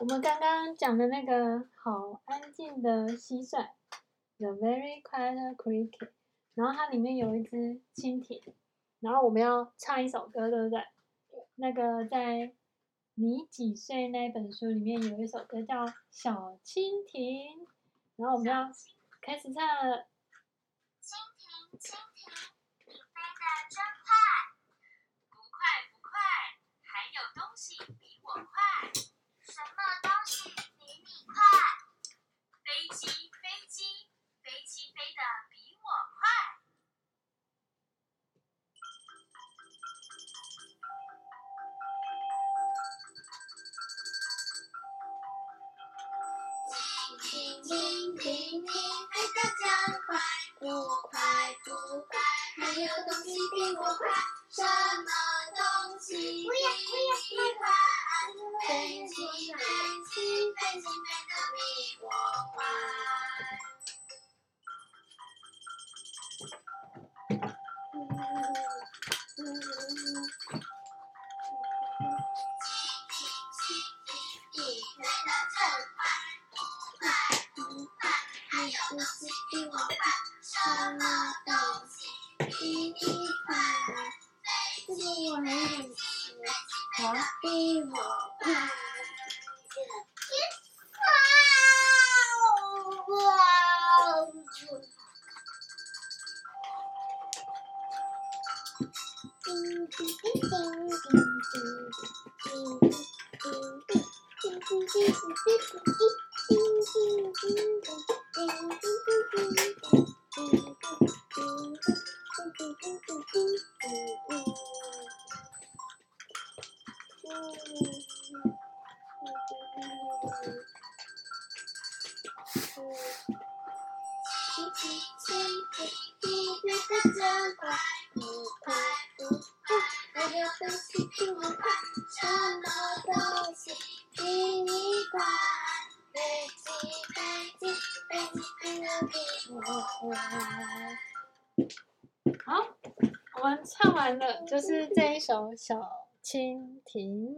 我们刚刚讲的那个好安静的蟋蟀，The very quiet cricket，然后它里面有一只蜻蜓，然后我们要唱一首歌，对不对？那个在你几岁那本书里面有一首歌叫《小蜻蜓》，然后我们要开始唱了。蜻蜓，蜻蜓，蜻蜓，蜻蜓，你飞得真快，不快不快，还有东西比我快。什么东西比你快？飞机，飞机，飞机飞得比我快。蜻蜓，蜻蜓，你飞得真，快，还有好，我们唱完了，就是这一首《小蜻蜓》。